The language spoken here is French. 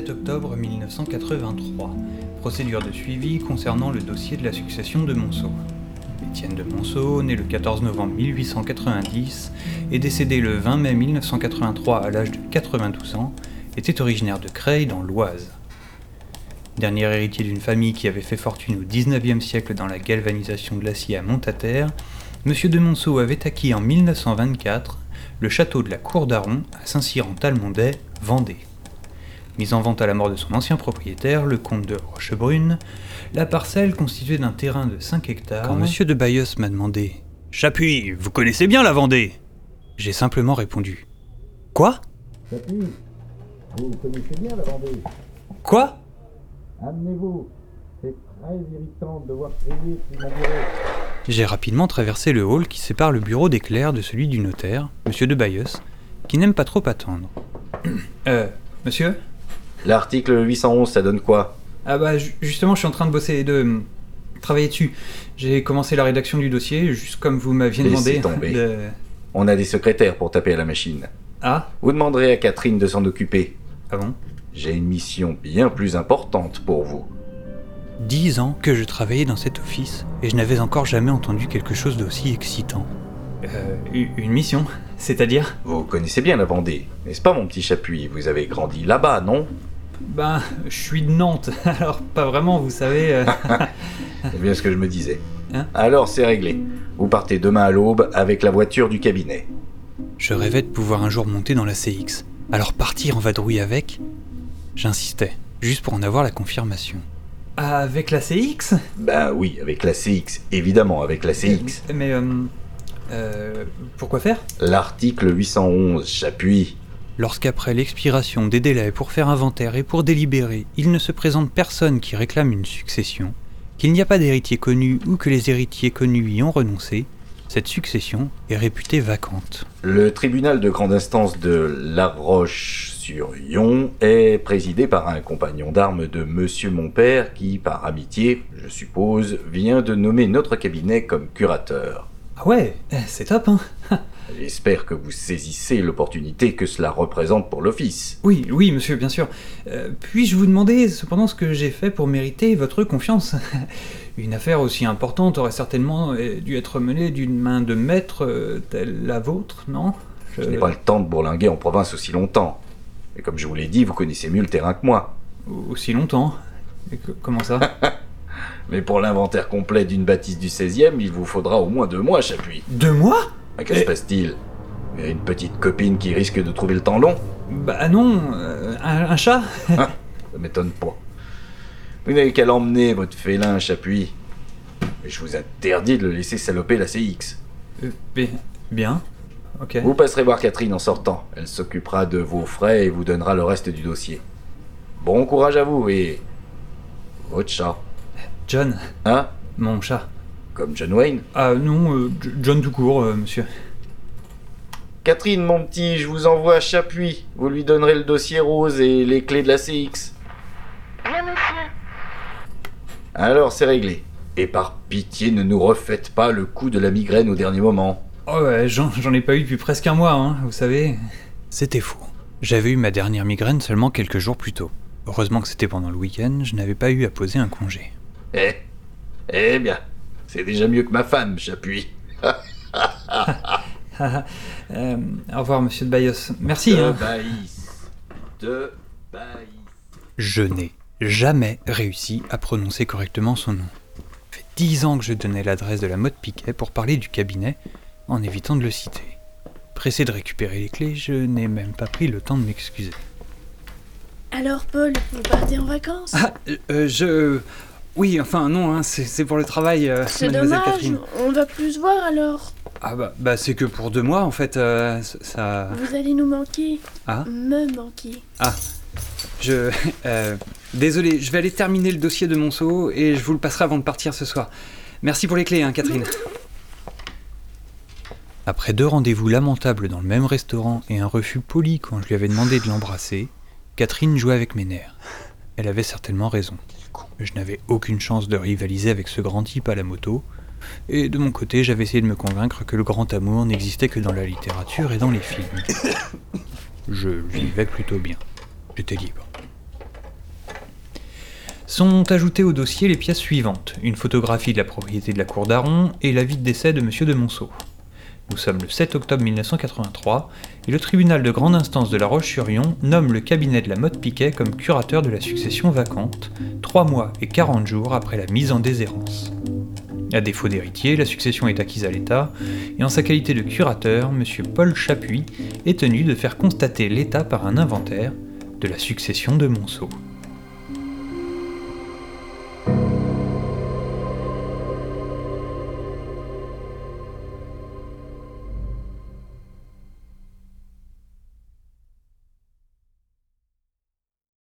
7 octobre 1983. Procédure de suivi concernant le dossier de la succession de Monceau. Étienne de Monceau, né le 14 novembre 1890 et décédé le 20 mai 1983 à l'âge de 92 ans, était originaire de Creil dans l'Oise. Dernier héritier d'une famille qui avait fait fortune au XIXe siècle dans la galvanisation de l'acier à Montataire, M. de Monceau avait acquis en 1924 le château de la Cour d'Aron à Saint-Cyr-en-Talmondet, Vendée. Mise en vente à la mort de son ancien propriétaire, le comte de Rochebrune, la parcelle constituée d'un terrain de 5 hectares. Quand M. de Bayos m'a demandé Chapuis, vous connaissez bien la Vendée? J'ai simplement répondu Quoi? Chapuis, vous connaissez bien la Vendée Quoi? Amenez-vous. C'est très irritant de si malheureux. J'ai rapidement traversé le hall qui sépare le bureau des clercs de celui du notaire, monsieur de Bayeux, qui n'aime pas trop attendre. Euh, monsieur? L'article 811, ça donne quoi? Ah bah ju- justement, je suis en train de bosser, de euh, travailler dessus. J'ai commencé la rédaction du dossier, juste comme vous m'aviez Laissez demandé. tomber. de- On a des secrétaires pour taper à la machine. Ah? Vous demanderez à Catherine de s'en occuper. Ah bon? J'ai une mission bien plus importante pour vous. Dix ans que je travaillais dans cet office et je n'avais encore jamais entendu quelque chose d'aussi excitant. Euh, une mission C'est-à-dire? Vous connaissez bien la Vendée, n'est-ce pas mon petit Chapuis? Vous avez grandi là-bas, non? Ben, je suis de Nantes, alors pas vraiment, vous savez. euh. C'est bien ce que je me disais. Hein Alors c'est réglé. Vous partez demain à l'aube avec la voiture du cabinet. Je rêvais de pouvoir un jour monter dans la CX. Alors partir en vadrouille avec J'insistais, juste pour en avoir la confirmation. Avec la CX Ben oui, avec la CX, évidemment avec la CX. Mais euh, euh, pourquoi faire? L'article 811, Chapuis. Lorsqu'après l'expiration des délais pour faire inventaire et pour délibérer, il ne se présente personne qui réclame une succession, qu'il n'y a pas d'héritier connu ou que les héritiers connus y ont renoncé, cette succession est réputée vacante. Le tribunal de grande instance de La Roche-sur-Yon est présidé par un compagnon d'armes de Monsieur mon père qui, par amitié, je suppose, vient de nommer notre cabinet comme curateur. Ah ouais, eh, c'est top, hein J'espère que vous saisissez l'opportunité que cela représente pour l'office. Oui, oui, monsieur, bien sûr. Euh, Puis-je vous demander cependant ce que j'ai fait pour mériter votre confiance? Une affaire aussi importante aurait certainement euh, dû être menée d'une main de maître euh, telle la vôtre, non? Je n'ai pas le temps de bourlinguer en province aussi longtemps. Et comme je vous l'ai dit, vous connaissez mieux le terrain que moi. Aussi longtemps? Et que- comment ça? Mais pour l'inventaire complet d'une bâtisse du 16e, il vous faudra au moins deux mois, Chapuis. Deux mois? À que se passe-t-il? Une petite copine qui risque de trouver le temps long Bah non, euh, un, un chat Ça m'étonne pas. Vous n'avez qu'à l'emmener, votre félin, Chapuis. Mais je vous interdis de le laisser saloper la CX. Euh, bi- Bien. Ok. Vous passerez voir Catherine en sortant. Elle s'occupera de vos frais et vous donnera le reste du dossier. Bon courage à vous et... Votre chat. John, Hein? Mon chat. Comme John Wayne Ah non, euh, John tout court, euh, monsieur. Catherine, mon petit, je vous envoie à Chapuis. Vous lui donnerez le dossier rose et les clés de la CX. Bien, monsieur. Alors, c'est réglé. Et par pitié, ne nous refaites pas le coup de la migraine au dernier moment. Oh ouais, j'en j'en ai pas eu depuis presque un mois, hein, vous savez. C'était faux. J'avais eu ma dernière migraine seulement quelques jours plus tôt. Heureusement que c'était pendant le week-end, je n'avais pas eu à poser un congé. Eh Eh bien, c'est déjà mieux que ma femme, Chapuis. Euh, au revoir, monsieur de Bayos. Merci. De hein. Baïs. De Baïs. Je n'ai jamais réussi à prononcer correctement son nom. Ça fait dix ans que je donnais l'adresse de la mode Piquet pour parler du cabinet, en évitant de le citer. Pressé de récupérer les clés, je n'ai même pas pris le temps de m'excuser. Alors, Paul, vous partez en vacances? Ah, euh, je... Oui, enfin non, hein, c'est pour le travail, euh, C'est dommage, Catherine. on va plus se voir alors. Ah bah, bah c'est que pour deux mois, en fait, euh, ça... Vous allez nous manquer. Ah Me manquer. Je... euh, désolé, je vais aller terminer le dossier de Monceau et je vous le passerai avant de partir ce soir. Merci pour les clés, hein, Catherine. Après deux rendez-vous lamentables dans le même restaurant et un refus poli quand je lui avais demandé de l'embrasser, Catherine jouait avec mes nerfs. Elle avait certainement raison. Je n'avais aucune chance de rivaliser avec ce grand type à la moto, et de mon côté, j'avais essayé de me convaincre que le grand amour n'existait que dans la littérature et dans les films. Je vivais plutôt bien. J'étais libre. Sont ajoutées au dossier les pièces suivantes une photographie de la propriété de la cour d'Aron et l'avis de décès de M. de Monceau. Nous sommes le 7 octobre 1983 et le tribunal de grande instance de La Roche-sur-Yon nomme le cabinet de la Motte Piquet comme curateur de la succession vacante, 3 mois et 40 jours après la mise en déshérence. À défaut d'héritier, la succession est acquise à l'État, et en sa qualité de curateur, M. Paul Chapuis est tenu de faire constater l'État par un inventaire de la succession de Monceau.